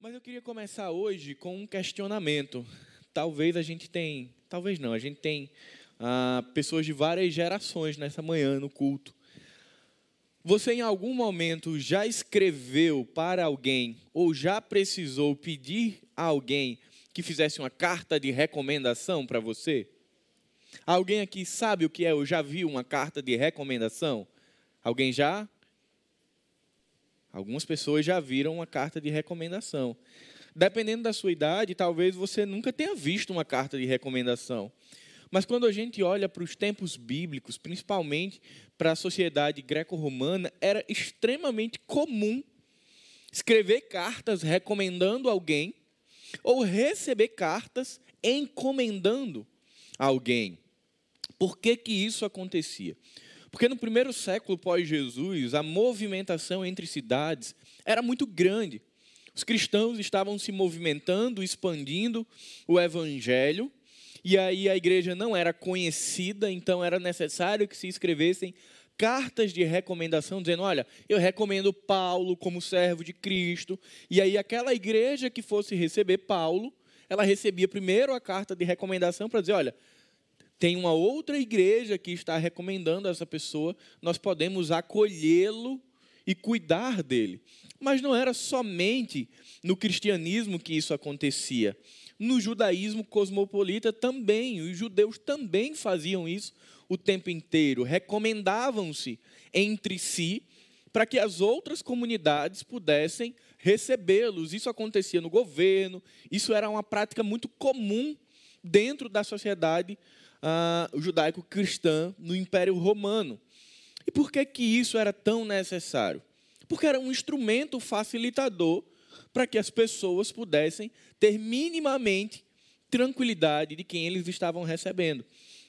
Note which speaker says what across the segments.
Speaker 1: Mas eu queria começar hoje com um questionamento. Talvez a gente tem, talvez não, a gente tem ah, pessoas de várias gerações nessa manhã no culto. Você em algum momento já escreveu para alguém ou já precisou pedir a alguém que fizesse uma carta de recomendação para você? Alguém aqui sabe o que é ou já viu uma carta de recomendação? Alguém já? Algumas pessoas já viram uma carta de recomendação. Dependendo da sua idade, talvez você nunca tenha visto uma carta de recomendação. Mas quando a gente olha para os tempos bíblicos, principalmente para a sociedade greco-romana, era extremamente comum escrever cartas recomendando alguém ou receber cartas encomendando alguém. Por que, que isso acontecia? Porque no primeiro século pós-Jesus, a movimentação entre cidades era muito grande. Os cristãos estavam se movimentando, expandindo o evangelho, e aí a igreja não era conhecida, então era necessário que se escrevessem cartas de recomendação, dizendo: olha, eu recomendo Paulo como servo de Cristo. E aí aquela igreja que fosse receber Paulo, ela recebia primeiro a carta de recomendação para dizer: olha, tem uma outra igreja que está recomendando essa pessoa, nós podemos acolhê-lo e cuidar dele. Mas não era somente no cristianismo que isso acontecia. No judaísmo cosmopolita também, os judeus também faziam isso o tempo inteiro, recomendavam-se entre si para que as outras comunidades pudessem recebê-los. Isso acontecia no governo, isso era uma prática muito comum dentro da sociedade uh, judaico-cristã no Império Romano. E por que, que isso era tão necessário? Porque era um instrumento facilitador para que as pessoas pudessem ter minimamente tranquilidade de quem eles estavam recebendo.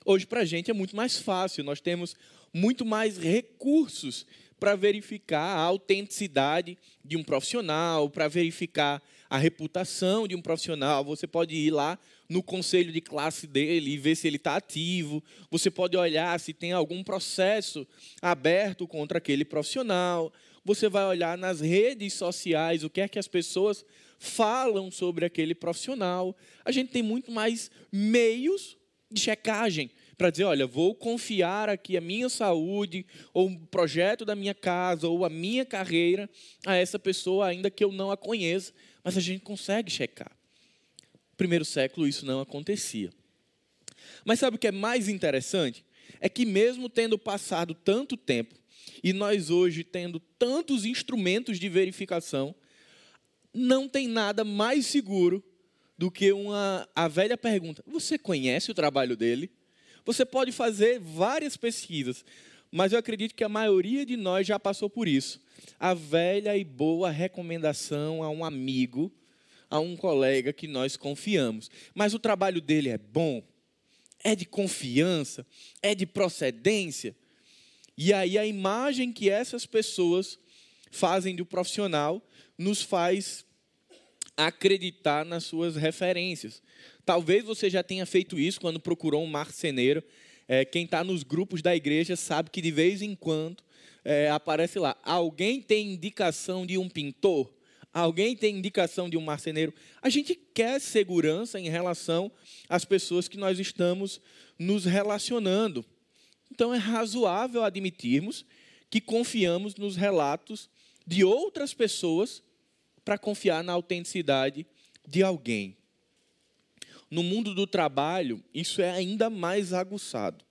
Speaker 1: Hoje, para a gente, é muito mais fácil, nós temos muito mais recursos para verificar a autenticidade de um profissional, para verificar a reputação de um profissional. Você pode ir lá no conselho de classe dele e ver se ele está ativo. Você pode olhar se tem algum processo aberto contra aquele profissional. Você vai olhar nas redes sociais o que é que as pessoas falam sobre aquele profissional. A gente tem muito mais meios de checagem para dizer, olha, vou confiar aqui a minha saúde, ou o projeto da minha casa, ou a minha carreira a essa pessoa, ainda que eu não a conheça, mas a gente consegue checar primeiro século isso não acontecia. Mas sabe o que é mais interessante? É que mesmo tendo passado tanto tempo, e nós hoje tendo tantos instrumentos de verificação, não tem nada mais seguro do que uma, a velha pergunta: você conhece o trabalho dele? Você pode fazer várias pesquisas, mas eu acredito que a maioria de nós já passou por isso. A velha e boa recomendação a um amigo a um colega que nós confiamos. Mas o trabalho dele é bom, é de confiança, é de procedência. E aí a imagem que essas pessoas fazem do profissional nos faz acreditar nas suas referências. Talvez você já tenha feito isso quando procurou um marceneiro. É, quem está nos grupos da igreja sabe que de vez em quando é, aparece lá. Alguém tem indicação de um pintor? Alguém tem indicação de um marceneiro? A gente quer segurança em relação às pessoas que nós estamos nos relacionando. Então é razoável admitirmos que confiamos nos relatos de outras pessoas para confiar na autenticidade de alguém. No mundo do trabalho, isso é ainda mais aguçado.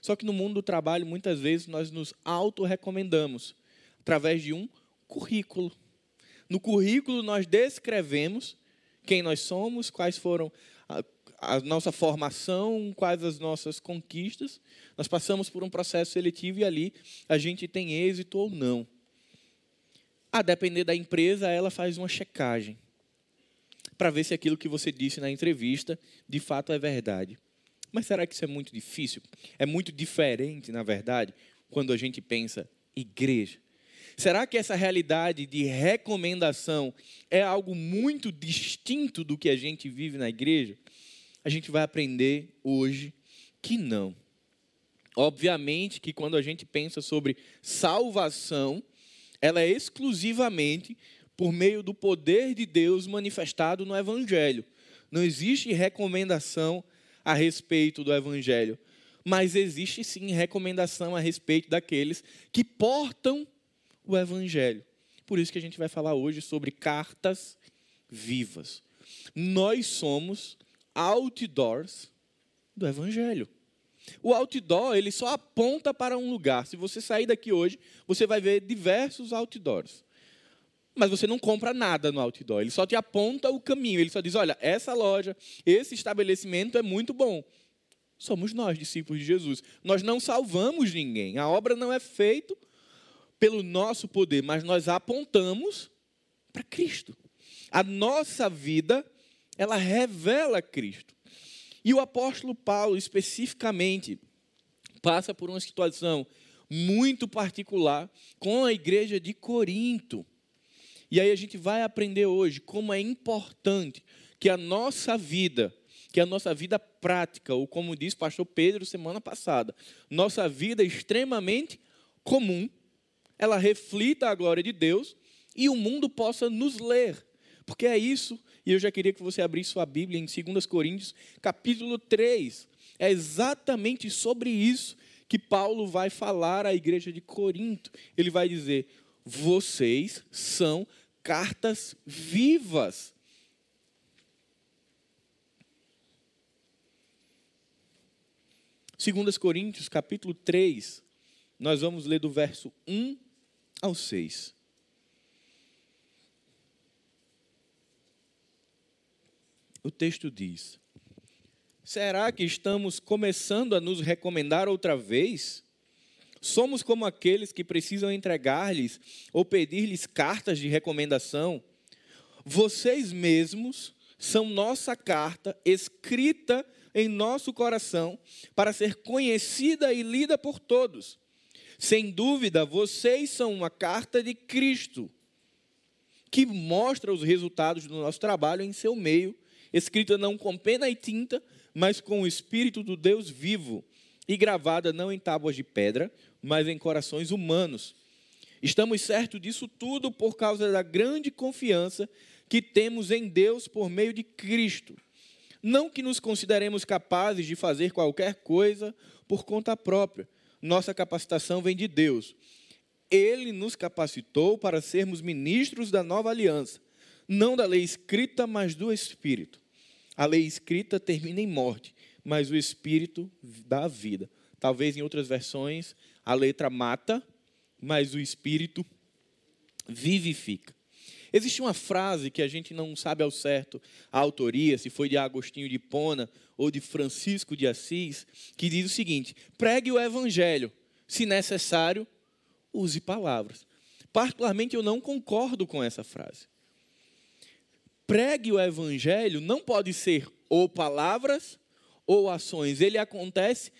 Speaker 1: Só que no mundo do trabalho, muitas vezes nós nos auto-recomendamos através de um currículo. No currículo, nós descrevemos quem nós somos, quais foram a, a, nossa formação, quais as nossas conquistas. Nós passamos por um processo seletivo e ali a gente tem êxito ou não. A depender da empresa, ela faz uma checagem para ver se aquilo que você disse na entrevista de fato é verdade. Mas será que isso é muito difícil? É muito diferente, na verdade, quando a gente pensa igreja. Será que essa realidade de recomendação é algo muito distinto do que a gente vive na igreja? A gente vai aprender hoje que não. Obviamente que quando a gente pensa sobre salvação, ela é exclusivamente por meio do poder de Deus manifestado no Evangelho. Não existe recomendação a respeito do Evangelho, mas existe sim recomendação a respeito daqueles que portam o Evangelho. Por isso que a gente vai falar hoje sobre cartas vivas. Nós somos outdoors do Evangelho. O outdoor, ele só aponta para um lugar. Se você sair daqui hoje, você vai ver diversos outdoors. Mas você não compra nada no outdoor, ele só te aponta o caminho, ele só diz: olha, essa loja, esse estabelecimento é muito bom. Somos nós, discípulos de Jesus. Nós não salvamos ninguém. A obra não é feita pelo nosso poder, mas nós apontamos para Cristo. A nossa vida, ela revela Cristo. E o apóstolo Paulo, especificamente, passa por uma situação muito particular com a igreja de Corinto. E aí a gente vai aprender hoje como é importante que a nossa vida, que a nossa vida prática, ou como disse o pastor Pedro semana passada, nossa vida extremamente comum, ela reflita a glória de Deus e o mundo possa nos ler. Porque é isso e eu já queria que você abrisse sua Bíblia em 2 Coríntios, capítulo 3. É exatamente sobre isso que Paulo vai falar à igreja de Corinto. Ele vai dizer: vocês são cartas vivas. Segundas Coríntios, capítulo 3, nós vamos ler do verso 1 ao 6. o texto diz: Será que estamos começando a nos recomendar outra vez? Somos como aqueles que precisam entregar-lhes ou pedir-lhes cartas de recomendação? Vocês mesmos são nossa carta escrita em nosso coração para ser conhecida e lida por todos. Sem dúvida, vocês são uma carta de Cristo que mostra os resultados do nosso trabalho em seu meio escrita não com pena e tinta, mas com o Espírito do Deus vivo, e gravada não em tábuas de pedra, mas em corações humanos. Estamos certos disso tudo por causa da grande confiança que temos em Deus por meio de Cristo. Não que nos consideremos capazes de fazer qualquer coisa por conta própria. Nossa capacitação vem de Deus. Ele nos capacitou para sermos ministros da nova aliança, não da lei escrita, mas do Espírito. A lei escrita termina em morte, mas o espírito dá vida. Talvez em outras versões a letra mata, mas o espírito vivifica. Existe uma frase que a gente não sabe ao certo a autoria, se foi de Agostinho de Pona ou de Francisco de Assis, que diz o seguinte: pregue o evangelho, se necessário, use palavras. Particularmente eu não concordo com essa frase pregue o evangelho não pode ser ou palavras ou ações. Ele acontece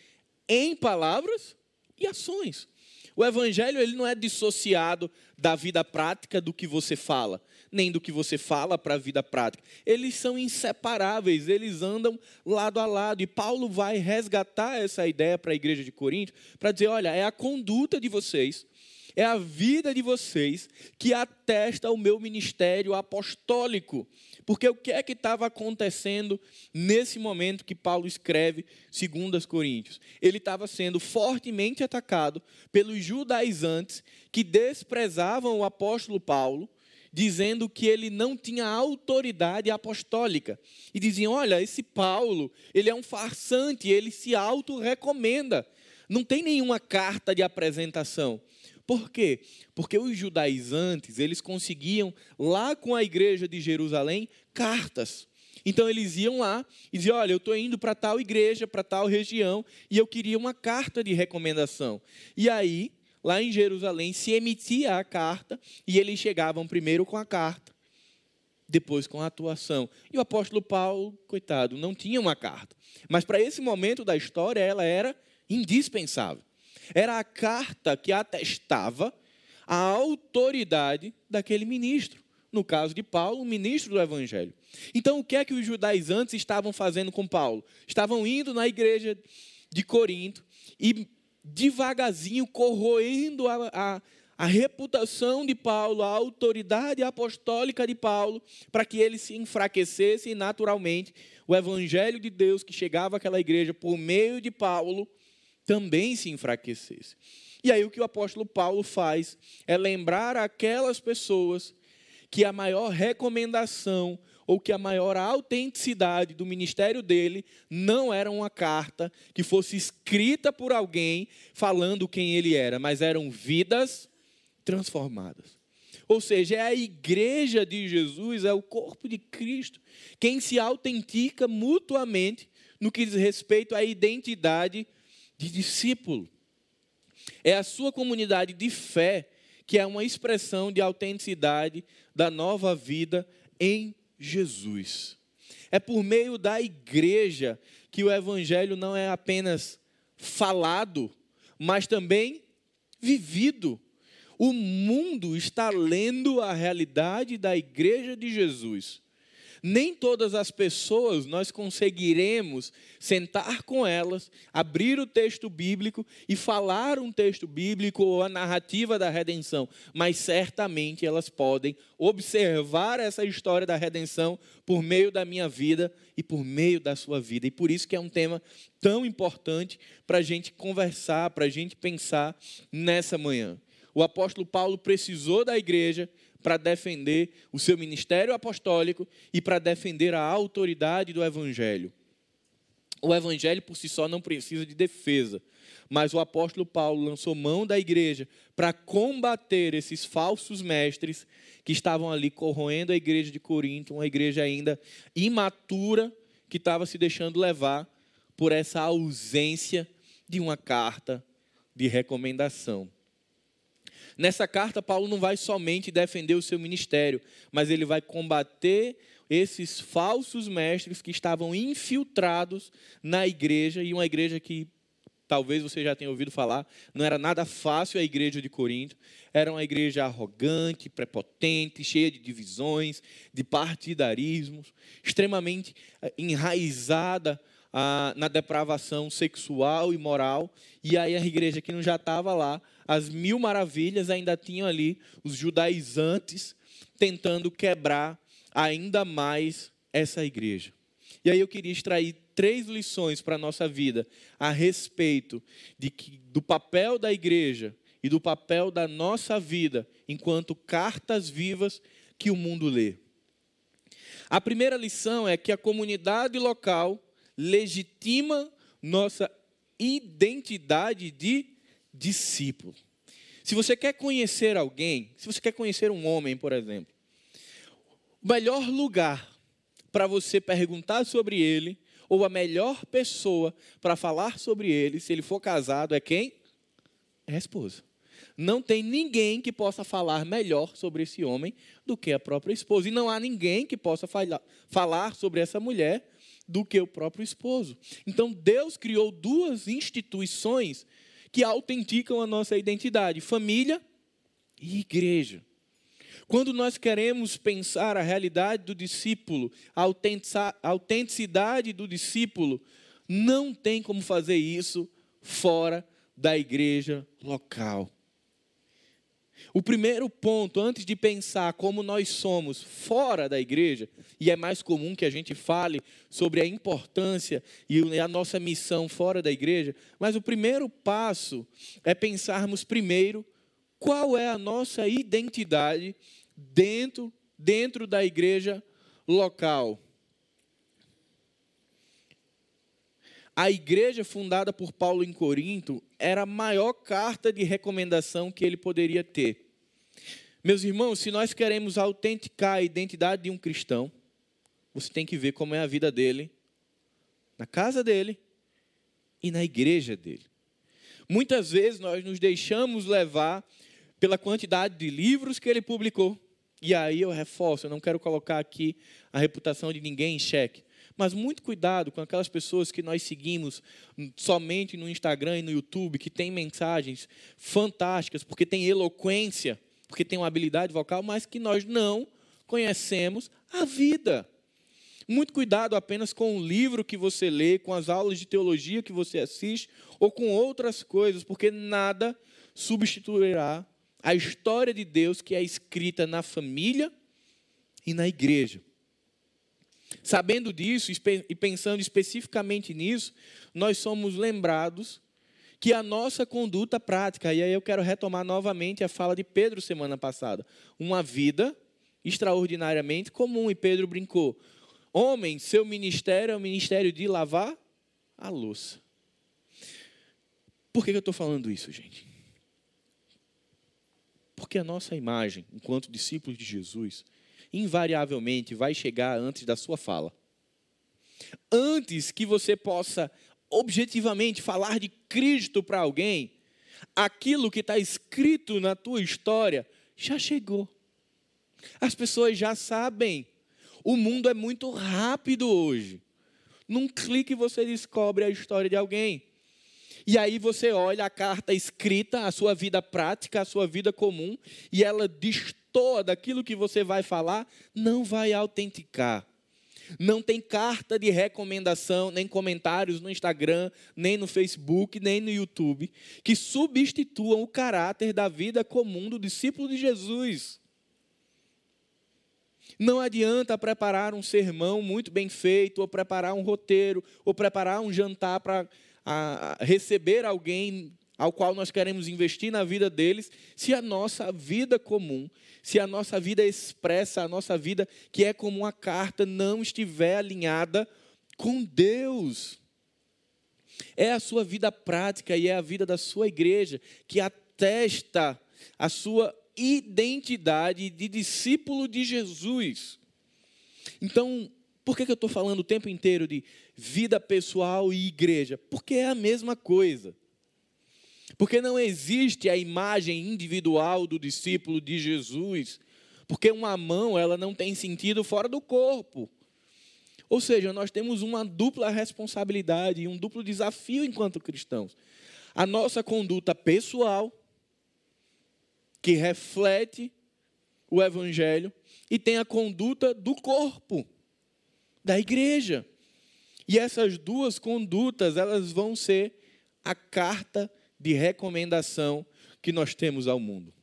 Speaker 1: em palavras e ações. O evangelho ele não é dissociado da vida prática do que você fala, nem do que você fala para a vida prática. Eles são inseparáveis, eles andam lado a lado. E Paulo vai resgatar essa ideia para a igreja de Corinto, para dizer: olha, é a conduta de vocês, é a vida de vocês que atesta o meu ministério apostólico. Porque o que é que estava acontecendo nesse momento que Paulo escreve 2 Coríntios? Ele estava sendo fortemente atacado pelos judaizantes que desprezavam o apóstolo Paulo, dizendo que ele não tinha autoridade apostólica. E diziam: olha, esse Paulo, ele é um farsante, ele se auto-recomenda. Não tem nenhuma carta de apresentação. Por quê? Porque os judaizantes, eles conseguiam, lá com a igreja de Jerusalém, cartas. Então eles iam lá e diziam: Olha, eu estou indo para tal igreja, para tal região, e eu queria uma carta de recomendação. E aí, lá em Jerusalém, se emitia a carta, e eles chegavam primeiro com a carta, depois com a atuação. E o apóstolo Paulo, coitado, não tinha uma carta. Mas para esse momento da história, ela era indispensável. Era a carta que atestava a autoridade daquele ministro. No caso de Paulo, o ministro do Evangelho. Então, o que é que os judaizantes estavam fazendo com Paulo? Estavam indo na igreja de Corinto e devagarzinho corroendo a, a, a reputação de Paulo, a autoridade apostólica de Paulo, para que ele se enfraquecesse e naturalmente o evangelho de Deus que chegava àquela igreja por meio de Paulo também se enfraquecesse. E aí o que o apóstolo Paulo faz é lembrar aquelas pessoas que a maior recomendação ou que a maior autenticidade do ministério dele não era uma carta que fosse escrita por alguém falando quem ele era, mas eram vidas transformadas. Ou seja, é a igreja de Jesus, é o corpo de Cristo, quem se autentica mutuamente no que diz respeito à identidade de discípulo. É a sua comunidade de fé que é uma expressão de autenticidade da nova vida em Jesus. É por meio da igreja que o evangelho não é apenas falado, mas também vivido. O mundo está lendo a realidade da igreja de Jesus nem todas as pessoas nós conseguiremos sentar com elas, abrir o texto bíblico e falar um texto bíblico ou a narrativa da redenção, mas certamente elas podem observar essa história da redenção por meio da minha vida e por meio da sua vida. E por isso que é um tema tão importante para a gente conversar, para a gente pensar nessa manhã. O apóstolo Paulo precisou da igreja para defender o seu ministério apostólico e para defender a autoridade do evangelho. O evangelho por si só não precisa de defesa, mas o apóstolo Paulo lançou mão da igreja para combater esses falsos mestres que estavam ali corroendo a igreja de Corinto, uma igreja ainda imatura que estava se deixando levar por essa ausência de uma carta de recomendação. Nessa carta, Paulo não vai somente defender o seu ministério, mas ele vai combater esses falsos mestres que estavam infiltrados na igreja, e uma igreja que talvez você já tenha ouvido falar, não era nada fácil a igreja de Corinto, era uma igreja arrogante, prepotente, cheia de divisões, de partidarismos, extremamente eh, enraizada ah, na depravação sexual e moral, e aí a igreja que não já estava lá as mil maravilhas, ainda tinham ali os judaizantes tentando quebrar ainda mais essa igreja. E aí eu queria extrair três lições para a nossa vida a respeito de que, do papel da igreja e do papel da nossa vida enquanto cartas vivas que o mundo lê. A primeira lição é que a comunidade local legitima nossa identidade de discípulo. Se você quer conhecer alguém, se você quer conhecer um homem, por exemplo, o melhor lugar para você perguntar sobre ele, ou a melhor pessoa para falar sobre ele, se ele for casado, é quem? É a esposa. Não tem ninguém que possa falar melhor sobre esse homem do que a própria esposa. E não há ninguém que possa falar sobre essa mulher do que o próprio esposo. Então Deus criou duas instituições que autenticam a nossa identidade: família e igreja. Quando nós queremos pensar a realidade do discípulo, a autenticidade do discípulo, não tem como fazer isso fora da igreja local. O primeiro ponto, antes de pensar como nós somos fora da igreja, e é mais comum que a gente fale sobre a importância e a nossa missão fora da igreja, mas o primeiro passo é pensarmos primeiro qual é a nossa identidade dentro, dentro da igreja local. A igreja fundada por Paulo em Corinto era a maior carta de recomendação que ele poderia ter. Meus irmãos, se nós queremos autenticar a identidade de um cristão, você tem que ver como é a vida dele, na casa dele e na igreja dele. Muitas vezes nós nos deixamos levar pela quantidade de livros que ele publicou. E aí eu reforço, eu não quero colocar aqui a reputação de ninguém em xeque. Mas muito cuidado com aquelas pessoas que nós seguimos somente no Instagram e no YouTube, que tem mensagens fantásticas, porque tem eloquência, porque tem uma habilidade vocal, mas que nós não conhecemos a vida. Muito cuidado apenas com o livro que você lê, com as aulas de teologia que você assiste, ou com outras coisas, porque nada substituirá a história de Deus que é escrita na família e na igreja. Sabendo disso e pensando especificamente nisso, nós somos lembrados que a nossa conduta prática, e aí eu quero retomar novamente a fala de Pedro semana passada, uma vida extraordinariamente comum, e Pedro brincou: homem, seu ministério é o ministério de lavar a louça. Por que eu estou falando isso, gente? Porque a nossa imagem, enquanto discípulos de Jesus, invariavelmente vai chegar antes da sua fala. Antes que você possa objetivamente falar de Cristo para alguém, aquilo que está escrito na tua história já chegou. As pessoas já sabem. O mundo é muito rápido hoje. Num clique você descobre a história de alguém. E aí você olha a carta escrita, a sua vida prática, a sua vida comum, e ela destoa daquilo que você vai falar, não vai autenticar. Não tem carta de recomendação, nem comentários no Instagram, nem no Facebook, nem no YouTube, que substituam o caráter da vida comum do discípulo de Jesus. Não adianta preparar um sermão muito bem feito, ou preparar um roteiro, ou preparar um jantar para receber alguém ao qual nós queremos investir na vida deles, se a nossa vida comum, se a nossa vida expressa, a nossa vida que é como uma carta, não estiver alinhada com Deus. É a sua vida prática e é a vida da sua igreja que atesta a sua identidade de discípulo de Jesus. Então, por que, eu estou falando o tempo inteiro de vida pessoal e igreja? Porque é a mesma coisa. Porque não existe a imagem individual do discípulo de Jesus. Porque uma mão, ela não tem sentido fora do corpo. Ou seja, nós temos uma dupla responsabilidade e um duplo desafio enquanto cristãos. A nossa conduta pessoal, que reflete o evangelho, e tem a conduta do corpo, da igreja. E essas duas condutas, elas vão ser a carta de recomendação que nós temos ao mundo.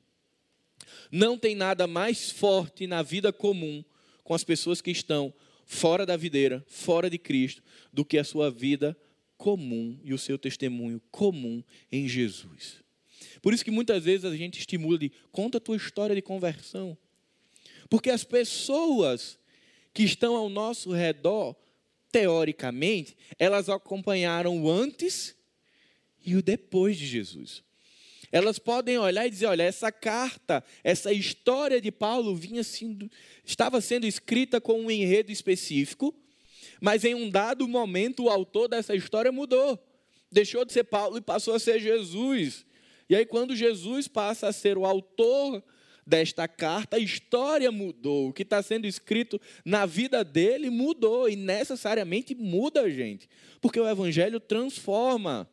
Speaker 1: Não tem nada mais forte na vida comum com as pessoas que estão fora da videira, fora de Cristo, do que a sua vida comum e o seu testemunho comum em Jesus. Por isso que muitas vezes a gente estimula de conta a tua história de conversão. Porque as pessoas que estão ao nosso redor, teoricamente, elas acompanharam o antes e o depois de Jesus. Elas podem olhar e dizer: olha, essa carta, essa história de Paulo vinha sendo, estava sendo escrita com um enredo específico, mas em um dado momento o autor dessa história mudou. Deixou de ser Paulo e passou a ser Jesus. E aí, quando Jesus passa a ser o autor desta carta, a história mudou. O que está sendo escrito na vida dele mudou e necessariamente muda, gente, porque o Evangelho transforma.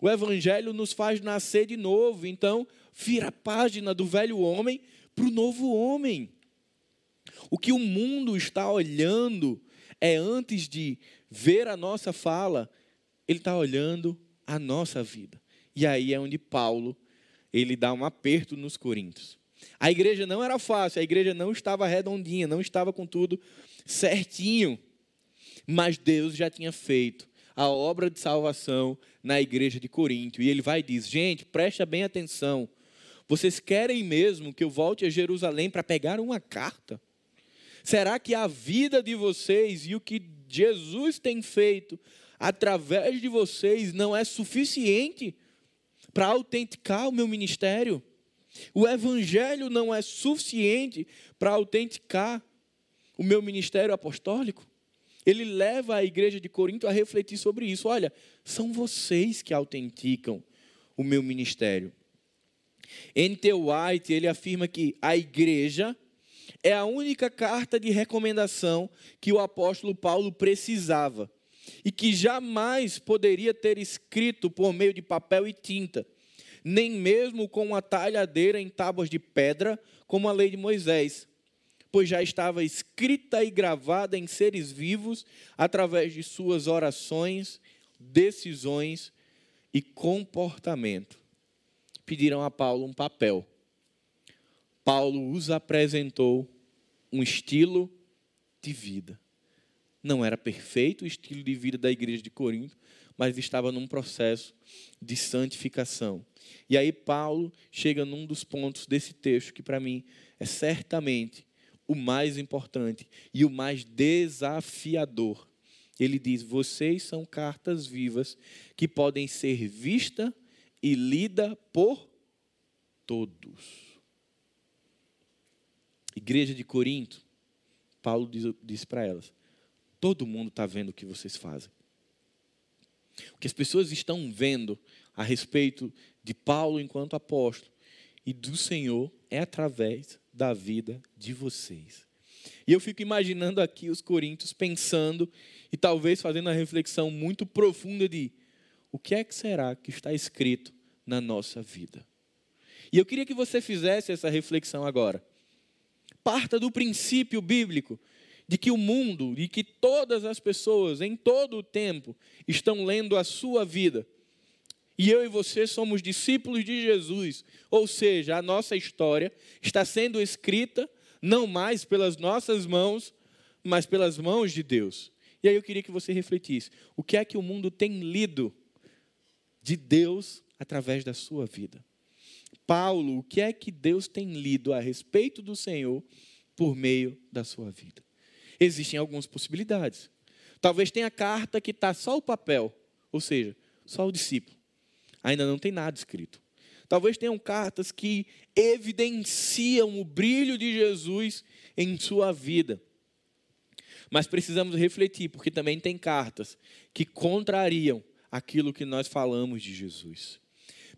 Speaker 1: O Evangelho nos faz nascer de novo. Então, vira a página do velho homem para o novo homem. O que o mundo está olhando é antes de ver a nossa fala, ele está olhando a nossa vida. E aí é onde Paulo ele dá um aperto nos Coríntios. A igreja não era fácil, a igreja não estava redondinha, não estava com tudo certinho. Mas Deus já tinha feito a obra de salvação na igreja de Corinto. E ele vai e diz: gente, presta bem atenção. Vocês querem mesmo que eu volte a Jerusalém para pegar uma carta? Será que a vida de vocês e o que Jesus tem feito através de vocês não é suficiente para autenticar o meu ministério? O evangelho não é suficiente para autenticar o meu ministério apostólico? Ele leva a igreja de Corinto a refletir sobre isso. Olha, são vocês que autenticam o meu ministério. N.T. White, ele afirma que a igreja é a única carta de recomendação que o apóstolo Paulo precisava e que jamais poderia ter escrito por meio de papel e tinta, nem mesmo com uma talhadeira em tábuas de pedra, como a lei de Moisés, pois já estava escrita e gravada em seres vivos através de suas orações, decisões e comportamento. Pediram a Paulo um papel Paulo os apresentou um estilo de vida. Não era perfeito o estilo de vida da igreja de Corinto, mas estava num processo de santificação. E aí Paulo chega num dos pontos desse texto que para mim é certamente o mais importante e o mais desafiador. Ele diz: "Vocês são cartas vivas que podem ser vista e lida por todos." Igreja de Corinto, Paulo diz, diz para elas: todo mundo está vendo o que vocês fazem. O que as pessoas estão vendo a respeito de Paulo enquanto apóstolo e do Senhor é através da vida de vocês. E eu fico imaginando aqui os coríntios pensando e talvez fazendo uma reflexão muito profunda de o que é que será que está escrito na nossa vida. E eu queria que você fizesse essa reflexão agora. Parta do princípio bíblico de que o mundo e que todas as pessoas em todo o tempo estão lendo a sua vida. E eu e você somos discípulos de Jesus, ou seja, a nossa história está sendo escrita não mais pelas nossas mãos, mas pelas mãos de Deus. E aí eu queria que você refletisse: o que é que o mundo tem lido de Deus através da sua vida? Paulo, o que é que Deus tem lido a respeito do Senhor por meio da sua vida? Existem algumas possibilidades. Talvez tenha carta que está só o papel, ou seja, só o discípulo. Ainda não tem nada escrito. Talvez tenham cartas que evidenciam o brilho de Jesus em sua vida. Mas precisamos refletir, porque também tem cartas que contrariam aquilo que nós falamos de Jesus.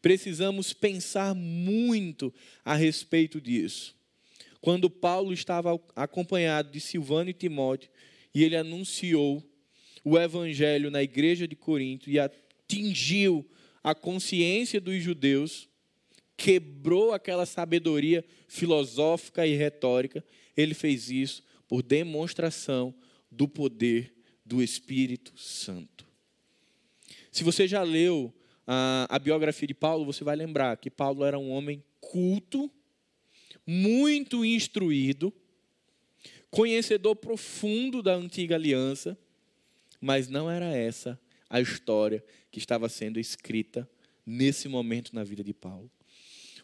Speaker 1: Precisamos pensar muito a respeito disso quando Paulo estava acompanhado de Silvano e Timóteo, e ele anunciou o evangelho na igreja de Corinto e atingiu a consciência dos judeus, quebrou aquela sabedoria filosófica e retórica, ele fez isso por demonstração do poder do Espírito Santo. Se você já leu a, a biografia de Paulo, você vai lembrar que Paulo era um homem culto, muito instruído, conhecedor profundo da antiga aliança, mas não era essa a história que estava sendo escrita nesse momento na vida de Paulo.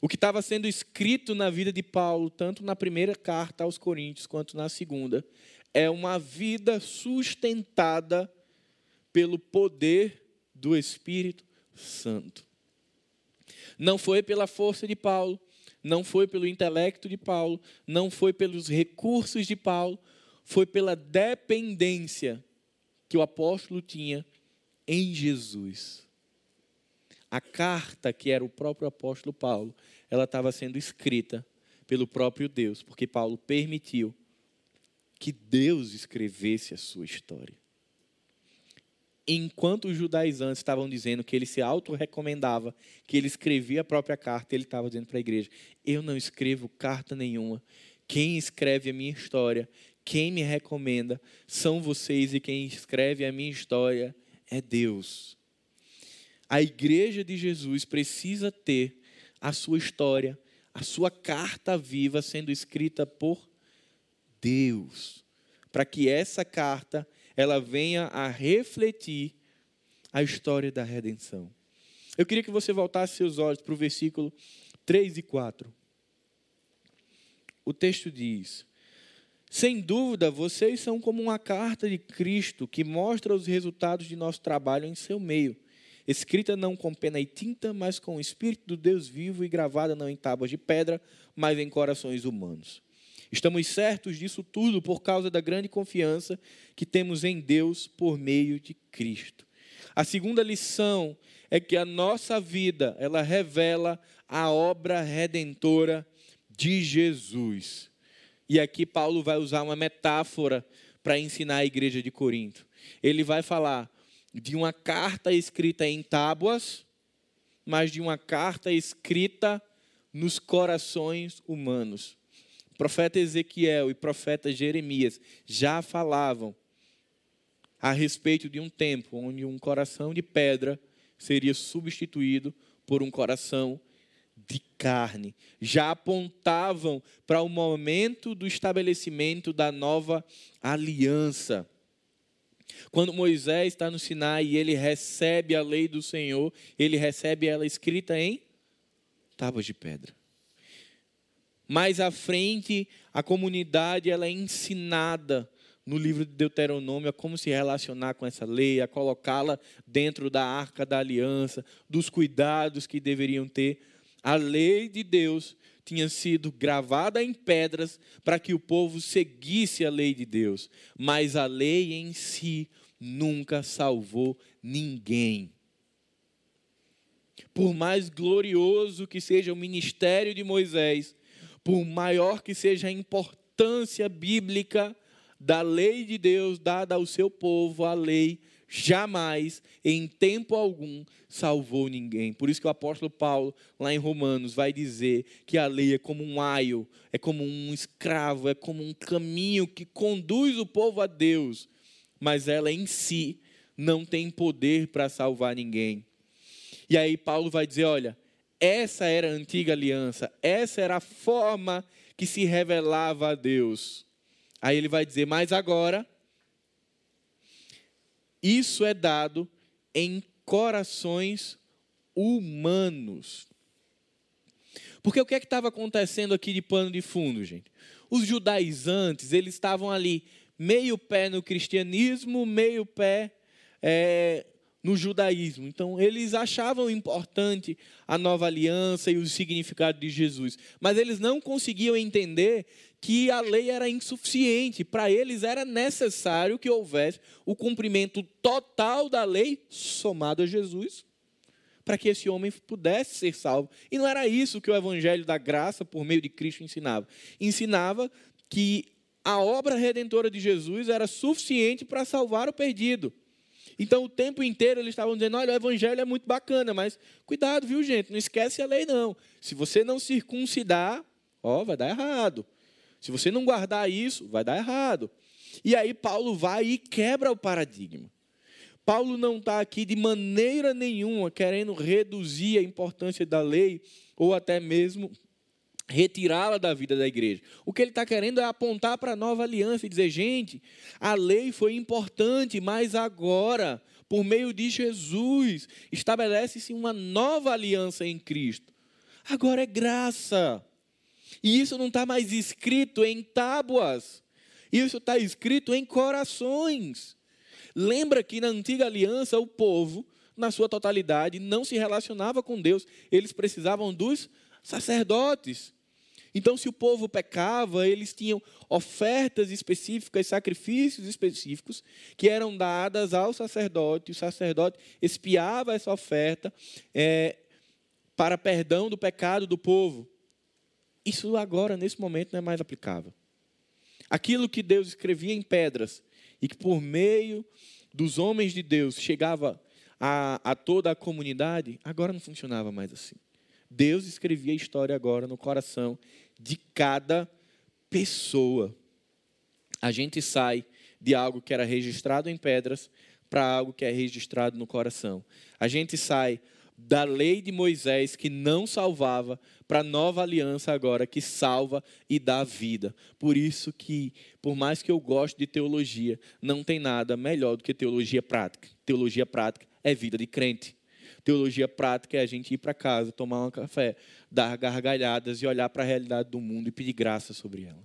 Speaker 1: O que estava sendo escrito na vida de Paulo, tanto na primeira carta aos Coríntios quanto na segunda, é uma vida sustentada pelo poder do Espírito Santo. Não foi pela força de Paulo, não foi pelo intelecto de Paulo, não foi pelos recursos de Paulo, foi pela dependência que o apóstolo tinha em Jesus. A carta que era o próprio apóstolo Paulo, ela estava sendo escrita pelo próprio Deus, porque Paulo permitiu que Deus escrevesse a sua história enquanto os judaizantes estavam dizendo que ele se auto-recomendava, que ele escrevia a própria carta, ele estava dizendo para a igreja: Eu não escrevo carta nenhuma. Quem escreve a minha história, quem me recomenda, são vocês, e quem escreve a minha história é Deus. A igreja de Jesus precisa ter a sua história, a sua carta viva sendo escrita por Deus, para que essa carta ela venha a refletir a história da redenção. Eu queria que você voltasse seus olhos para o versículo 3 e 4. O texto diz: Sem dúvida, vocês são como uma carta de Cristo que mostra os resultados de nosso trabalho em seu meio, escrita não com pena e tinta, mas com o Espírito do Deus vivo e gravada não em tábuas de pedra, mas em corações humanos. Estamos certos disso tudo por causa da grande confiança que temos em Deus por meio de Cristo. A segunda lição é que a nossa vida, ela revela a obra redentora de Jesus. E aqui Paulo vai usar uma metáfora para ensinar a igreja de Corinto. Ele vai falar de uma carta escrita em tábuas, mas de uma carta escrita nos corações humanos profeta Ezequiel e profeta Jeremias já falavam a respeito de um tempo onde um coração de pedra seria substituído por um coração de carne, já apontavam para o momento do estabelecimento da nova aliança. Quando Moisés está no Sinai e ele recebe a lei do Senhor, ele recebe ela escrita em tábuas de pedra. Mais à frente, a comunidade ela é ensinada no livro de Deuteronômio a como se relacionar com essa lei, a colocá-la dentro da arca da aliança, dos cuidados que deveriam ter. A lei de Deus tinha sido gravada em pedras para que o povo seguisse a lei de Deus, mas a lei em si nunca salvou ninguém. Por mais glorioso que seja o ministério de Moisés, por maior que seja a importância bíblica da lei de Deus dada ao seu povo, a lei jamais, em tempo algum, salvou ninguém. Por isso que o apóstolo Paulo, lá em Romanos, vai dizer que a lei é como um aio, é como um escravo, é como um caminho que conduz o povo a Deus, mas ela em si não tem poder para salvar ninguém. E aí Paulo vai dizer: olha, essa era a antiga aliança, essa era a forma que se revelava a Deus. Aí ele vai dizer: mas agora isso é dado em corações humanos. Porque o que é que estava acontecendo aqui de pano de fundo, gente? Os judaizantes, eles estavam ali meio pé no cristianismo, meio pé é, no judaísmo. Então, eles achavam importante a nova aliança e o significado de Jesus, mas eles não conseguiam entender que a lei era insuficiente. Para eles era necessário que houvesse o cumprimento total da lei somado a Jesus, para que esse homem pudesse ser salvo. E não era isso que o evangelho da graça por meio de Cristo ensinava. Ensinava que a obra redentora de Jesus era suficiente para salvar o perdido. Então, o tempo inteiro eles estavam dizendo: olha, o evangelho é muito bacana, mas cuidado, viu, gente? Não esquece a lei, não. Se você não circuncidar, ó, vai dar errado. Se você não guardar isso, vai dar errado. E aí Paulo vai e quebra o paradigma. Paulo não está aqui de maneira nenhuma querendo reduzir a importância da lei ou até mesmo retirá-la da vida da igreja. O que ele está querendo é apontar para a nova aliança e dizer: gente, a lei foi importante, mas agora, por meio de Jesus, estabelece-se uma nova aliança em Cristo. Agora é graça. E isso não está mais escrito em tábuas, isso está escrito em corações. Lembra que na antiga aliança o povo, na sua totalidade, não se relacionava com Deus, eles precisavam dos sacerdotes. Então, se o povo pecava, eles tinham ofertas específicas, sacrifícios específicos, que eram dadas ao sacerdote. O sacerdote espiava essa oferta é, para perdão do pecado do povo. Isso agora, nesse momento, não é mais aplicável. Aquilo que Deus escrevia em pedras e que por meio dos homens de Deus chegava a, a toda a comunidade, agora não funcionava mais assim. Deus escrevia a história agora no coração de cada pessoa. A gente sai de algo que era registrado em pedras para algo que é registrado no coração. A gente sai da lei de Moisés que não salvava para a nova aliança agora que salva e dá vida. Por isso que, por mais que eu goste de teologia, não tem nada melhor do que teologia prática. Teologia prática é vida de crente. Teologia prática é a gente ir para casa, tomar um café, dar gargalhadas e olhar para a realidade do mundo e pedir graça sobre ela.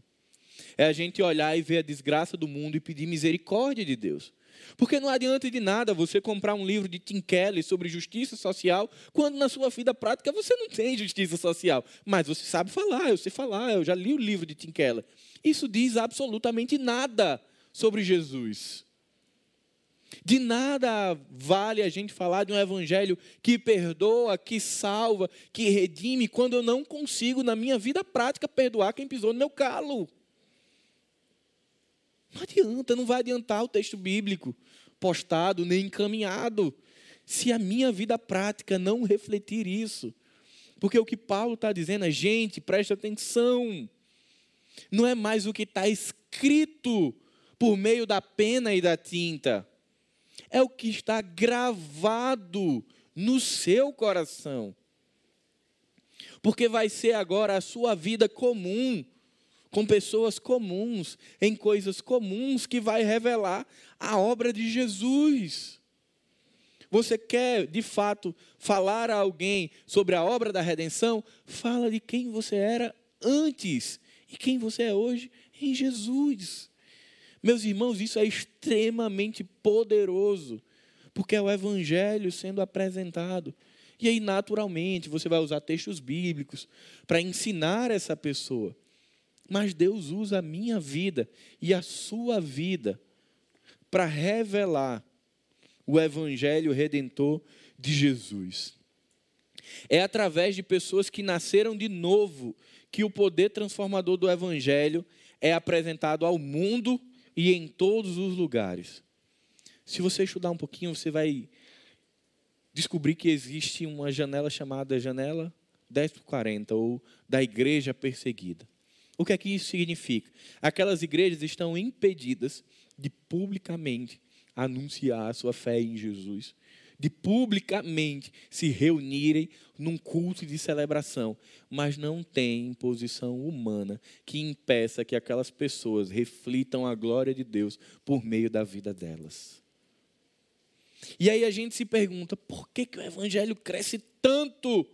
Speaker 1: É a gente olhar e ver a desgraça do mundo e pedir misericórdia de Deus. Porque não adianta de nada você comprar um livro de Tim sobre justiça social, quando na sua vida prática você não tem justiça social. Mas você sabe falar, eu sei falar, eu já li o livro de Tim. Isso diz absolutamente nada sobre Jesus. De nada vale a gente falar de um evangelho que perdoa, que salva, que redime, quando eu não consigo, na minha vida prática, perdoar quem pisou no meu calo. Não adianta, não vai adiantar o texto bíblico postado nem encaminhado, se a minha vida prática não refletir isso. Porque o que Paulo está dizendo é, gente, preste atenção. Não é mais o que está escrito por meio da pena e da tinta. É o que está gravado no seu coração. Porque vai ser agora a sua vida comum, com pessoas comuns, em coisas comuns, que vai revelar a obra de Jesus. Você quer, de fato, falar a alguém sobre a obra da redenção? Fala de quem você era antes e quem você é hoje em Jesus. Meus irmãos, isso é extremamente poderoso, porque é o Evangelho sendo apresentado. E aí, naturalmente, você vai usar textos bíblicos para ensinar essa pessoa. Mas Deus usa a minha vida e a sua vida para revelar o evangelho redentor de Jesus. É através de pessoas que nasceram de novo que o poder transformador do evangelho é apresentado ao mundo e em todos os lugares. Se você estudar um pouquinho, você vai descobrir que existe uma janela chamada janela 10 por 40, ou da igreja perseguida. O que é que isso significa? Aquelas igrejas estão impedidas de publicamente anunciar a sua fé em Jesus, de publicamente se reunirem num culto de celebração, mas não tem imposição humana que impeça que aquelas pessoas reflitam a glória de Deus por meio da vida delas. E aí a gente se pergunta, por que, que o evangelho cresce tanto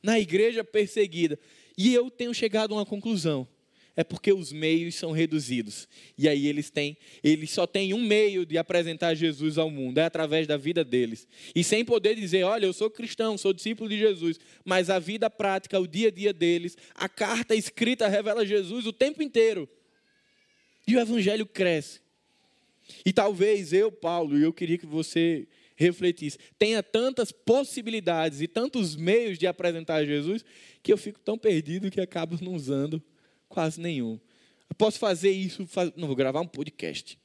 Speaker 1: na igreja perseguida? E eu tenho chegado a uma conclusão é porque os meios são reduzidos. E aí eles têm, eles só têm um meio de apresentar Jesus ao mundo, é através da vida deles. E sem poder dizer, olha, eu sou cristão, sou discípulo de Jesus, mas a vida prática, o dia a dia deles, a carta escrita revela Jesus o tempo inteiro. E o evangelho cresce. E talvez eu, Paulo, e eu queria que você refletisse, tenha tantas possibilidades e tantos meios de apresentar Jesus que eu fico tão perdido que acabo não usando Quase nenhum. Eu posso fazer isso, faz... não vou gravar um podcast.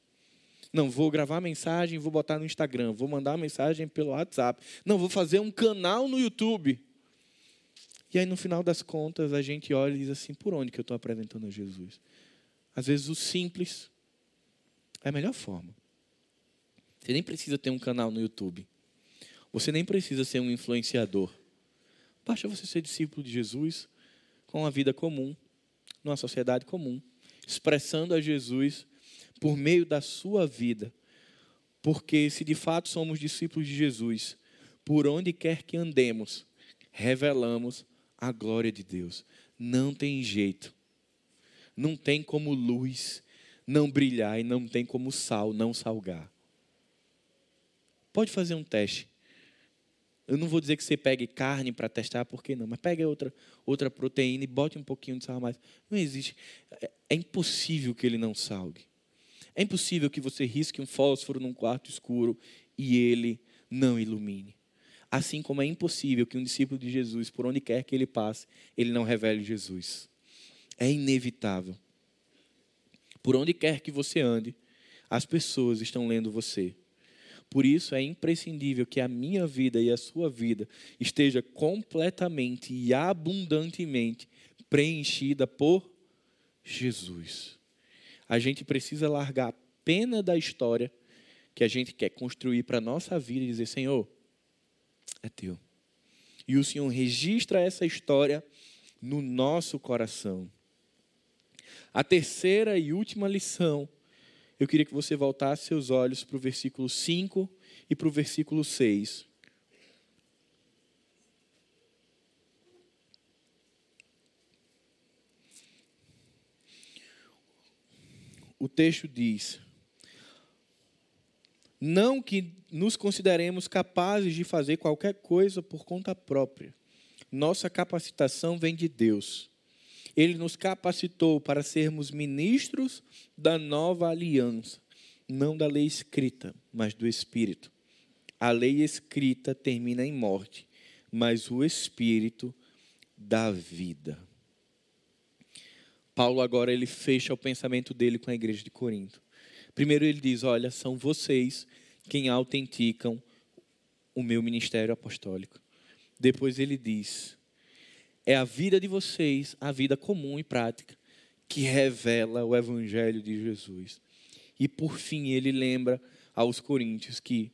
Speaker 1: Não, vou gravar mensagem, vou botar no Instagram, vou mandar mensagem pelo WhatsApp. Não, vou fazer um canal no YouTube. E aí, no final das contas, a gente olha e diz assim: por onde que eu estou apresentando a Jesus? Às vezes, o simples é a melhor forma. Você nem precisa ter um canal no YouTube. Você nem precisa ser um influenciador. Basta você ser discípulo de Jesus com uma vida comum, numa sociedade comum, expressando a Jesus por meio da sua vida. Porque se de fato somos discípulos de Jesus, por onde quer que andemos, revelamos a glória de Deus. Não tem jeito. Não tem como luz não brilhar e não tem como sal não salgar. Pode fazer um teste. Eu não vou dizer que você pegue carne para testar, porque não, mas pegue outra, outra proteína e bote um pouquinho de sal a mais. Não existe. É, é impossível que ele não salgue. É impossível que você risque um fósforo num quarto escuro e ele não ilumine. Assim como é impossível que um discípulo de Jesus, por onde quer que ele passe, ele não revele Jesus. É inevitável. Por onde quer que você ande, as pessoas estão lendo você. Por isso é imprescindível que a minha vida e a sua vida esteja completamente e abundantemente preenchida por Jesus. A gente precisa largar a pena da história que a gente quer construir para a nossa vida e dizer: Senhor, é teu. E o Senhor registra essa história no nosso coração. A terceira e última lição eu queria que você voltasse seus olhos para o versículo 5 e para o versículo 6. O texto diz: Não que nos consideremos capazes de fazer qualquer coisa por conta própria. Nossa capacitação vem de Deus ele nos capacitou para sermos ministros da nova aliança, não da lei escrita, mas do Espírito. A lei escrita termina em morte, mas o Espírito dá vida. Paulo agora ele fecha o pensamento dele com a igreja de Corinto. Primeiro ele diz: "Olha, são vocês quem autenticam o meu ministério apostólico". Depois ele diz: é a vida de vocês, a vida comum e prática, que revela o Evangelho de Jesus. E por fim, ele lembra aos coríntios que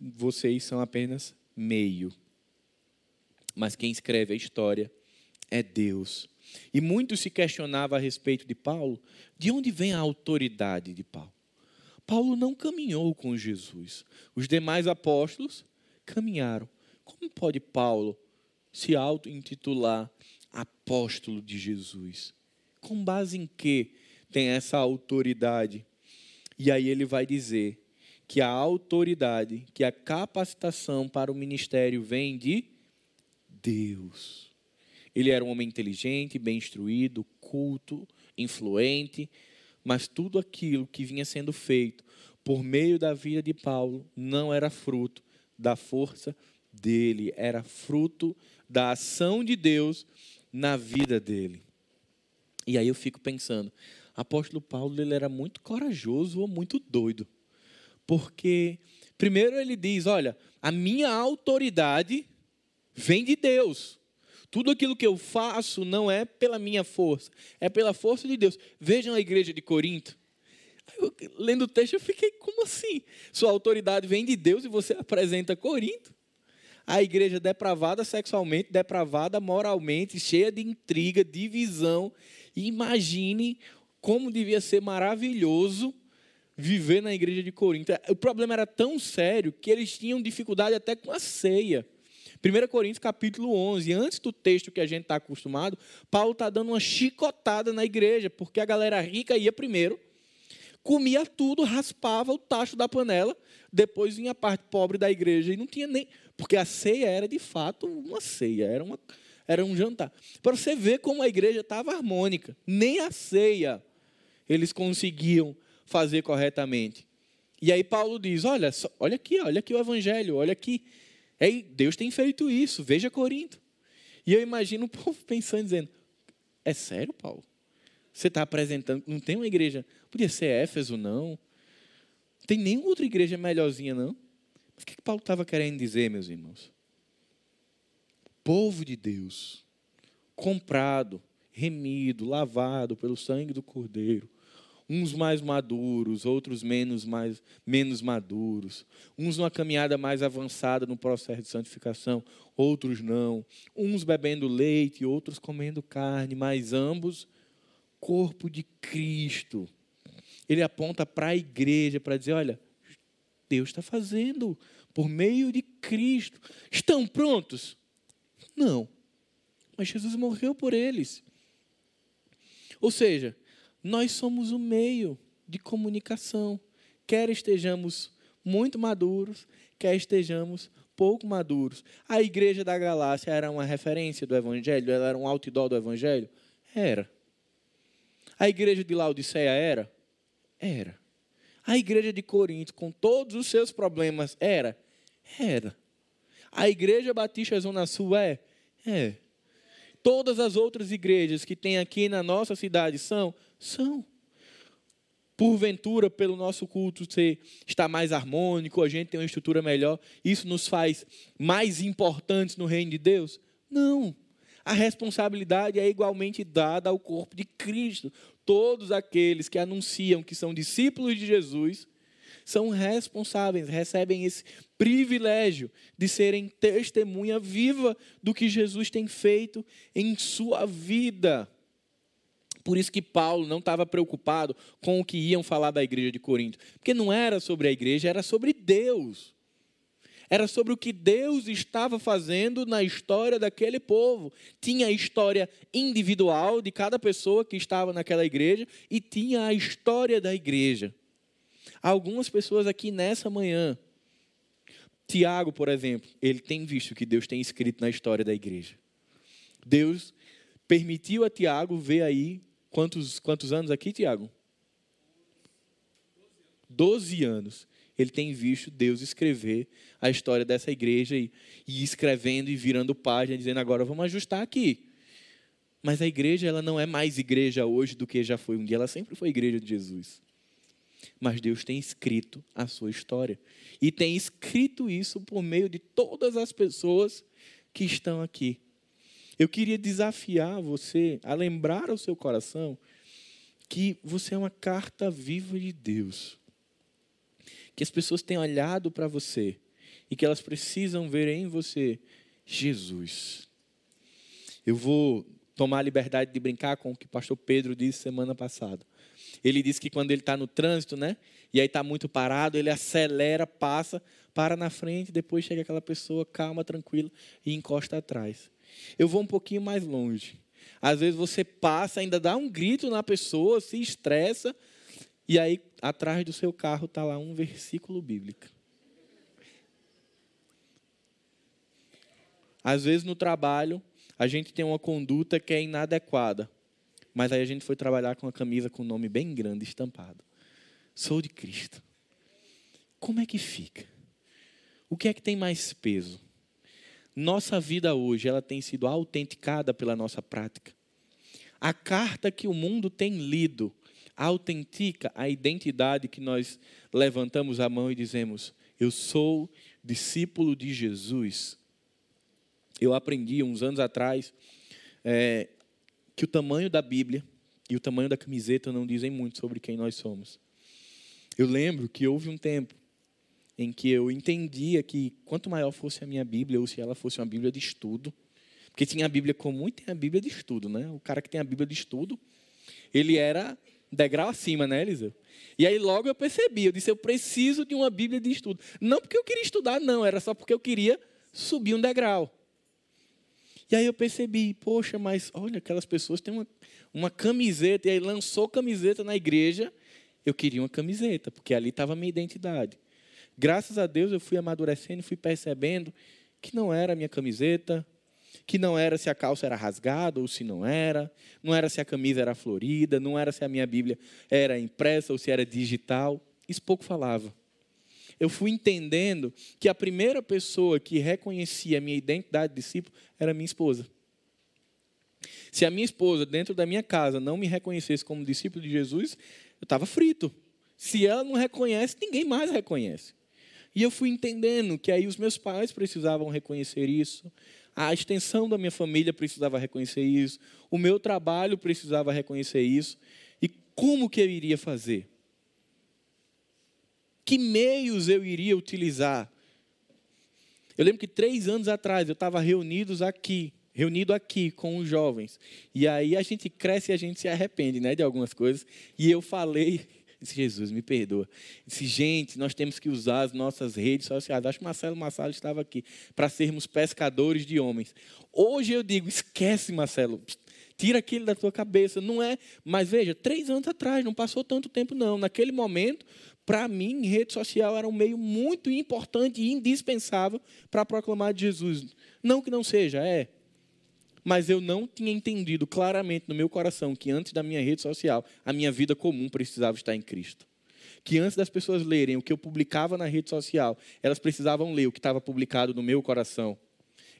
Speaker 1: vocês são apenas meio. Mas quem escreve a história é Deus. E muito se questionava a respeito de Paulo, de onde vem a autoridade de Paulo? Paulo não caminhou com Jesus. Os demais apóstolos caminharam. Como pode Paulo se auto-intitular apóstolo de Jesus? Com base em que tem essa autoridade? E aí ele vai dizer que a autoridade, que a capacitação para o ministério vem de Deus. Ele era um homem inteligente, bem instruído, culto, influente, mas tudo aquilo que vinha sendo feito por meio da vida de Paulo não era fruto da força dele, era fruto da ação de Deus na vida dele. E aí eu fico pensando, apóstolo Paulo ele era muito corajoso ou muito doido. Porque primeiro ele diz, olha, a minha autoridade vem de Deus. Tudo aquilo que eu faço não é pela minha força, é pela força de Deus. Vejam a igreja de Corinto. Eu, lendo o texto, eu fiquei, como assim? Sua autoridade vem de Deus e você apresenta Corinto? A igreja depravada sexualmente, depravada moralmente, cheia de intriga, divisão. Imagine como devia ser maravilhoso viver na igreja de Corinto. O problema era tão sério que eles tinham dificuldade até com a ceia. 1 Coríntios capítulo 11, antes do texto que a gente está acostumado, Paulo está dando uma chicotada na igreja, porque a galera rica ia primeiro, comia tudo, raspava o tacho da panela, depois vinha a parte pobre da igreja e não tinha nem. Porque a ceia era de fato uma ceia, era, uma, era um jantar. Para você ver como a igreja estava harmônica, nem a ceia eles conseguiam fazer corretamente. E aí Paulo diz: olha, olha aqui, olha aqui o evangelho, olha aqui é, Deus tem feito isso, veja Corinto. E eu imagino o povo pensando, dizendo: É sério, Paulo? Você está apresentando, não tem uma igreja, podia ser Éfeso, não. Tem nenhuma outra igreja melhorzinha, não. Mas o que, que Paulo estava querendo dizer, meus irmãos? Povo de Deus, comprado, remido, lavado pelo sangue do Cordeiro, uns mais maduros, outros menos, mais, menos maduros, uns numa caminhada mais avançada no processo de santificação, outros não, uns bebendo leite, outros comendo carne, mas ambos corpo de Cristo. Ele aponta para a igreja para dizer: olha, Deus está fazendo por meio de Cristo. Estão prontos? Não. Mas Jesus morreu por eles. Ou seja, nós somos o meio de comunicação, quer estejamos muito maduros, quer estejamos pouco maduros. A igreja da Galácia era uma referência do evangelho, ela era um outdoor do evangelho? Era. A igreja de Laodiceia era? Era. A igreja de Corinto, com todos os seus problemas, era? Era. A igreja Batista Zona Sul é? É. Todas as outras igrejas que tem aqui na nossa cidade são? São. Porventura, pelo nosso culto ser, estar mais harmônico, a gente tem uma estrutura melhor, isso nos faz mais importantes no reino de Deus? Não. A responsabilidade é igualmente dada ao corpo de Cristo. Todos aqueles que anunciam que são discípulos de Jesus são responsáveis, recebem esse privilégio de serem testemunha viva do que Jesus tem feito em sua vida. Por isso que Paulo não estava preocupado com o que iam falar da igreja de Corinto, porque não era sobre a igreja, era sobre Deus. Era sobre o que Deus estava fazendo na história daquele povo. Tinha a história individual de cada pessoa que estava naquela igreja e tinha a história da igreja. Algumas pessoas aqui nessa manhã, Tiago, por exemplo, ele tem visto o que Deus tem escrito na história da igreja. Deus permitiu a Tiago ver aí Quantos, quantos anos aqui, Tiago? Doze anos. Ele tem visto Deus escrever a história dessa igreja e, e escrevendo e virando página, dizendo agora vamos ajustar aqui. Mas a igreja ela não é mais igreja hoje do que já foi um dia, ela sempre foi igreja de Jesus. Mas Deus tem escrito a sua história. E tem escrito isso por meio de todas as pessoas que estão aqui. Eu queria desafiar você a lembrar ao seu coração que você é uma carta viva de Deus. Que as pessoas têm olhado para você e que elas precisam ver em você Jesus. Eu vou tomar a liberdade de brincar com o que o pastor Pedro disse semana passada. Ele disse que quando ele está no trânsito, né? E aí está muito parado, ele acelera, passa, para na frente, depois chega aquela pessoa calma, tranquila e encosta atrás. Eu vou um pouquinho mais longe. Às vezes você passa, ainda dá um grito na pessoa, se estressa, e aí atrás do seu carro está lá um versículo bíblico. Às vezes no trabalho, a gente tem uma conduta que é inadequada. Mas aí a gente foi trabalhar com uma camisa com um nome bem grande estampado. Sou de Cristo. Como é que fica? O que é que tem mais peso? Nossa vida hoje, ela tem sido autenticada pela nossa prática. A carta que o mundo tem lido autentica a identidade que nós levantamos a mão e dizemos: Eu sou discípulo de Jesus. Eu aprendi uns anos atrás é, que o tamanho da Bíblia e o tamanho da camiseta não dizem muito sobre quem nós somos. Eu lembro que houve um tempo em que eu entendia que quanto maior fosse a minha Bíblia, ou se ela fosse uma Bíblia de estudo, porque tinha a Bíblia comum e tem a Bíblia de estudo, né? O cara que tem a Bíblia de estudo, ele era degrau acima, né, Eliseu? E aí logo eu percebi, eu disse, eu preciso de uma Bíblia de estudo. Não porque eu queria estudar, não, era só porque eu queria subir um degrau. E aí eu percebi, poxa, mas olha, aquelas pessoas têm uma, uma camiseta, e aí lançou camiseta na igreja, eu queria uma camiseta, porque ali estava a minha identidade. Graças a Deus eu fui amadurecendo, fui percebendo que não era a minha camiseta, que não era se a calça era rasgada ou se não era, não era se a camisa era florida, não era se a minha Bíblia era impressa ou se era digital. Isso pouco falava eu fui entendendo que a primeira pessoa que reconhecia a minha identidade de discípulo era minha esposa. Se a minha esposa, dentro da minha casa, não me reconhecesse como discípulo de Jesus, eu estava frito. Se ela não reconhece, ninguém mais reconhece. E eu fui entendendo que aí os meus pais precisavam reconhecer isso, a extensão da minha família precisava reconhecer isso, o meu trabalho precisava reconhecer isso. E como que eu iria fazer? Que meios eu iria utilizar? Eu lembro que três anos atrás eu estava reunidos aqui, reunido aqui com os jovens. E aí a gente cresce e a gente se arrepende né, de algumas coisas. E eu falei, disse, Jesus, me perdoa. Disse, gente, nós temos que usar as nossas redes sociais. Acho que Marcelo Massalo estava aqui, para sermos pescadores de homens. Hoje eu digo, esquece, Marcelo, tira aquilo da tua cabeça. Não é, mas veja, três anos atrás, não passou tanto tempo, não. Naquele momento, para mim, rede social era um meio muito importante e indispensável para proclamar de Jesus. Não que não seja, é. Mas eu não tinha entendido claramente no meu coração que antes da minha rede social, a minha vida comum precisava estar em Cristo. Que antes das pessoas lerem o que eu publicava na rede social, elas precisavam ler o que estava publicado no meu coração.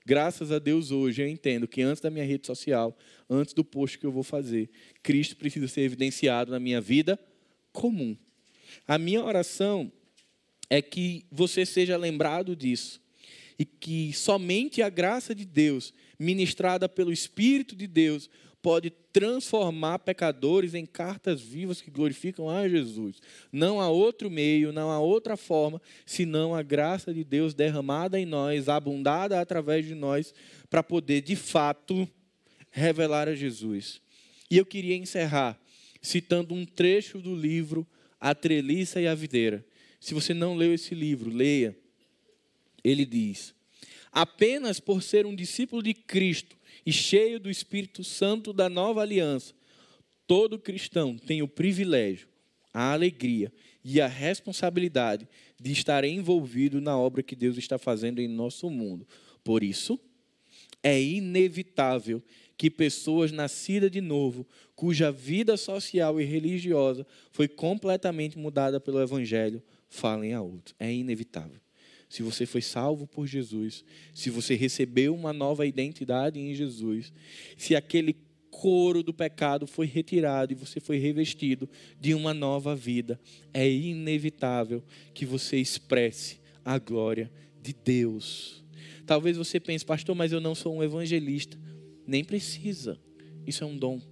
Speaker 1: Graças a Deus hoje eu entendo que antes da minha rede social, antes do post que eu vou fazer, Cristo precisa ser evidenciado na minha vida comum. A minha oração é que você seja lembrado disso e que somente a graça de Deus, ministrada pelo Espírito de Deus, pode transformar pecadores em cartas vivas que glorificam a Jesus. Não há outro meio, não há outra forma, senão a graça de Deus derramada em nós, abundada através de nós, para poder, de fato, revelar a Jesus. E eu queria encerrar citando um trecho do livro a treliça e a videira. Se você não leu esse livro, leia. Ele diz: apenas por ser um discípulo de Cristo e cheio do Espírito Santo da nova aliança, todo cristão tem o privilégio, a alegria e a responsabilidade de estar envolvido na obra que Deus está fazendo em nosso mundo. Por isso, é inevitável que pessoas nascidas de novo, cuja vida social e religiosa foi completamente mudada pelo Evangelho, falem a outros. É inevitável. Se você foi salvo por Jesus, se você recebeu uma nova identidade em Jesus, se aquele couro do pecado foi retirado e você foi revestido de uma nova vida, é inevitável que você expresse a glória de Deus. Talvez você pense, pastor, mas eu não sou um evangelista. Nem precisa. Isso é um dom.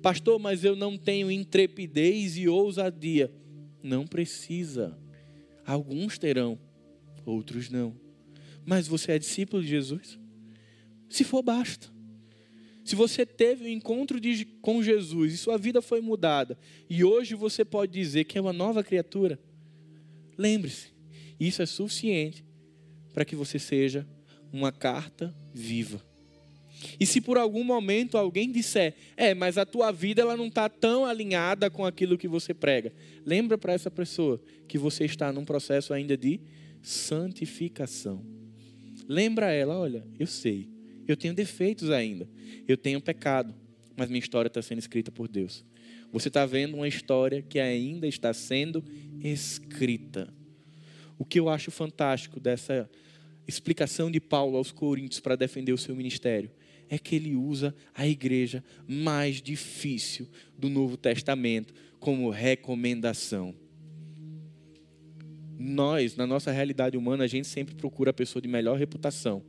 Speaker 1: Pastor, mas eu não tenho intrepidez e ousadia. Não precisa. Alguns terão, outros não. Mas você é discípulo de Jesus? Se for, basta. Se você teve um encontro de, com Jesus e sua vida foi mudada, e hoje você pode dizer que é uma nova criatura, lembre-se, isso é suficiente para que você seja uma carta viva. E se por algum momento alguém disser, é, mas a tua vida ela não está tão alinhada com aquilo que você prega, lembra para essa pessoa que você está num processo ainda de santificação. Lembra ela, olha, eu sei, eu tenho defeitos ainda, eu tenho pecado, mas minha história está sendo escrita por Deus. Você está vendo uma história que ainda está sendo escrita. O que eu acho fantástico dessa explicação de Paulo aos Coríntios para defender o seu ministério é que ele usa a igreja mais difícil do Novo Testamento como recomendação. Nós, na nossa realidade humana, a gente sempre procura a pessoa de melhor reputação.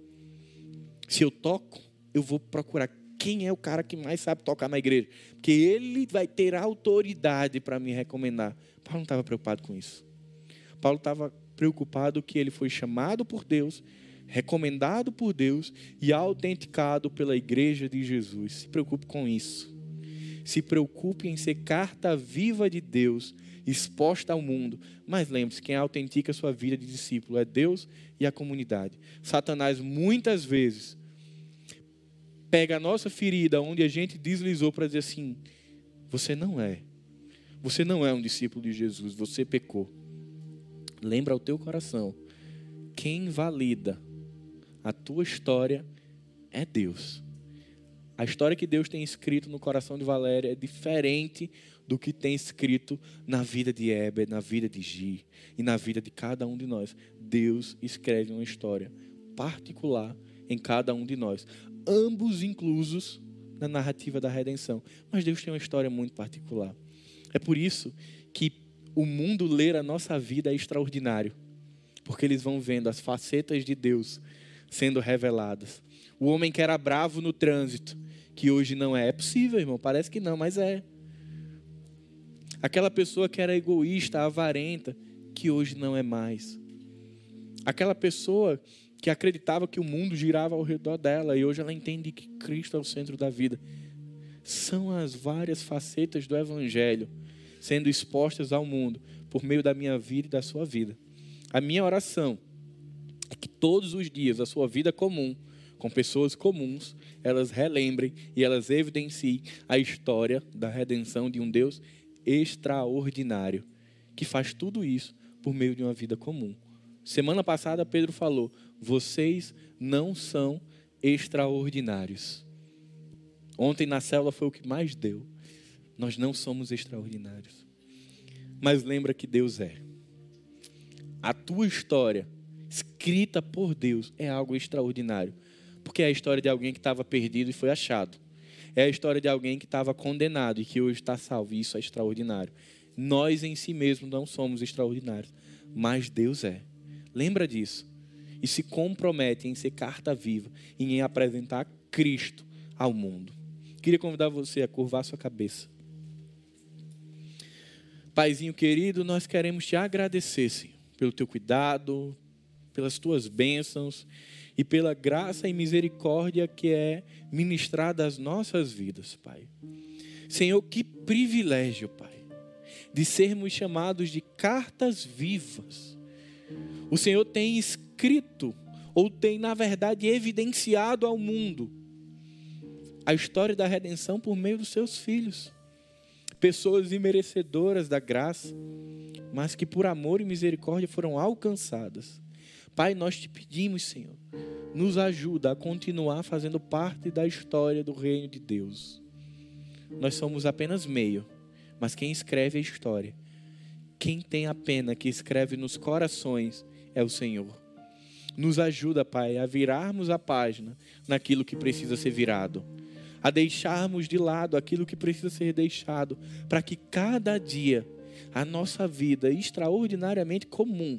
Speaker 1: Se eu toco, eu vou procurar quem é o cara que mais sabe tocar na igreja, porque ele vai ter autoridade para me recomendar. Paulo não estava preocupado com isso. Paulo estava preocupado que ele foi chamado por Deus recomendado por Deus e autenticado pela igreja de Jesus. Se preocupe com isso. Se preocupe em ser carta viva de Deus, exposta ao mundo. Mas lembre-se, quem autentica a sua vida de discípulo é Deus e a comunidade. Satanás muitas vezes pega a nossa ferida onde a gente deslizou para dizer assim: você não é. Você não é um discípulo de Jesus, você pecou. Lembra ao teu coração, quem valida a tua história é Deus. A história que Deus tem escrito no coração de Valéria é diferente do que tem escrito na vida de Heber, na vida de Gi e na vida de cada um de nós. Deus escreve uma história particular em cada um de nós, ambos inclusos na narrativa da redenção. Mas Deus tem uma história muito particular. É por isso que o mundo ler a nossa vida é extraordinário, porque eles vão vendo as facetas de Deus sendo reveladas. O homem que era bravo no trânsito, que hoje não é. É possível, irmão, parece que não, mas é. Aquela pessoa que era egoísta, avarenta, que hoje não é mais. Aquela pessoa que acreditava que o mundo girava ao redor dela e hoje ela entende que Cristo é o centro da vida. São as várias facetas do Evangelho sendo expostas ao mundo por meio da minha vida e da sua vida. A minha oração é que todos os dias a sua vida comum, com pessoas comuns, elas relembrem e elas evidenciem a história da redenção de um Deus extraordinário, que faz tudo isso por meio de uma vida comum. Semana passada Pedro falou: vocês não são extraordinários. Ontem na célula foi o que mais deu. Nós não somos extraordinários. Mas lembra que Deus é. A tua história escrita por Deus é algo extraordinário. Porque é a história de alguém que estava perdido e foi achado. É a história de alguém que estava condenado e que hoje está salvo. E isso é extraordinário. Nós em si mesmos não somos extraordinários, mas Deus é. Lembra disso. E se compromete em ser carta viva e em apresentar Cristo ao mundo. Queria convidar você a curvar sua cabeça. Paizinho querido, nós queremos te agradecer, Senhor, pelo teu cuidado, pelas tuas bênçãos e pela graça e misericórdia que é ministrada às nossas vidas, Pai. Senhor, que privilégio, Pai, de sermos chamados de cartas vivas. O Senhor tem escrito, ou tem, na verdade, evidenciado ao mundo a história da redenção por meio dos seus filhos. Pessoas imerecedoras da graça, mas que por amor e misericórdia foram alcançadas. Pai, nós te pedimos, Senhor, nos ajuda a continuar fazendo parte da história do reino de Deus. Nós somos apenas meio, mas quem escreve a história, quem tem a pena que escreve nos corações é o Senhor. Nos ajuda, Pai, a virarmos a página naquilo que precisa ser virado, a deixarmos de lado aquilo que precisa ser deixado, para que cada dia a nossa vida extraordinariamente comum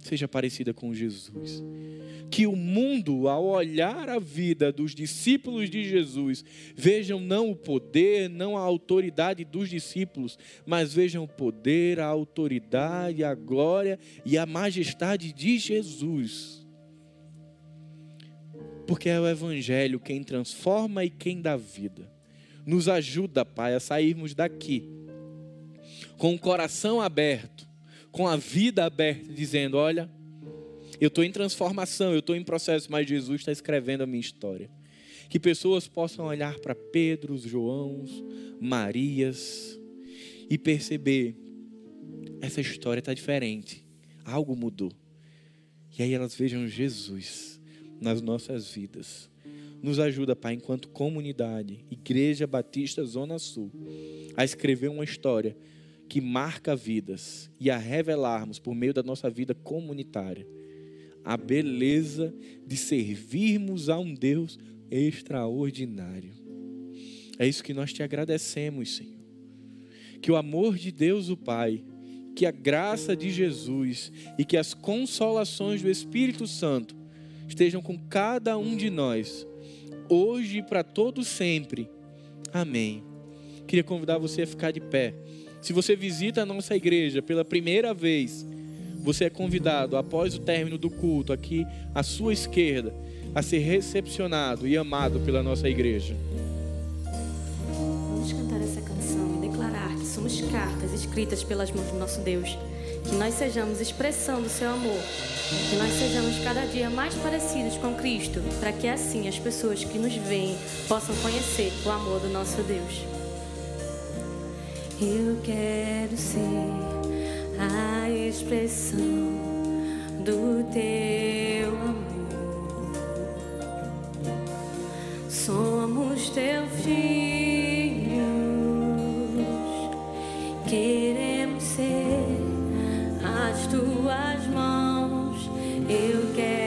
Speaker 1: seja parecida com Jesus. Que o mundo, ao olhar a vida dos discípulos de Jesus, vejam não o poder, não a autoridade dos discípulos, mas vejam o poder, a autoridade, a glória e a majestade de Jesus. Porque é o Evangelho quem transforma e quem dá vida. Nos ajuda, Pai, a sairmos daqui com o coração aberto, com a vida aberta, dizendo: Olha, eu estou em transformação, eu estou em processo, mas Jesus está escrevendo a minha história. Que pessoas possam olhar para Pedro, João, Marias e perceber: essa história está diferente, algo mudou. E aí elas vejam Jesus nas nossas vidas. Nos ajuda, Pai, enquanto comunidade, Igreja Batista Zona Sul, a escrever uma história que marca vidas e a revelarmos por meio da nossa vida comunitária a beleza de servirmos a um Deus extraordinário. É isso que nós te agradecemos, Senhor. Que o amor de Deus, o Pai, que a graça de Jesus e que as consolações do Espírito Santo estejam com cada um de nós, hoje e para todo sempre. Amém. Queria convidar você a ficar de pé. Se você visita a nossa igreja pela primeira vez, você é convidado, após o término do culto, aqui à sua esquerda, a ser recepcionado e amado pela nossa igreja.
Speaker 2: Vamos cantar essa canção e declarar que somos cartas escritas pelas mãos do nosso Deus. Que nós sejamos expressão do seu amor. Que nós sejamos cada dia mais parecidos com Cristo, para que assim as pessoas que nos veem possam conhecer o amor do nosso Deus. Eu quero ser a expressão do teu amor. Somos teu filhos, queremos ser as tuas mãos. Eu quero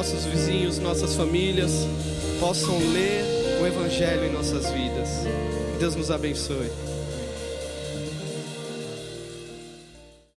Speaker 3: nossos vizinhos, nossas famílias possam ler o Evangelho em nossas vidas. Que Deus nos abençoe.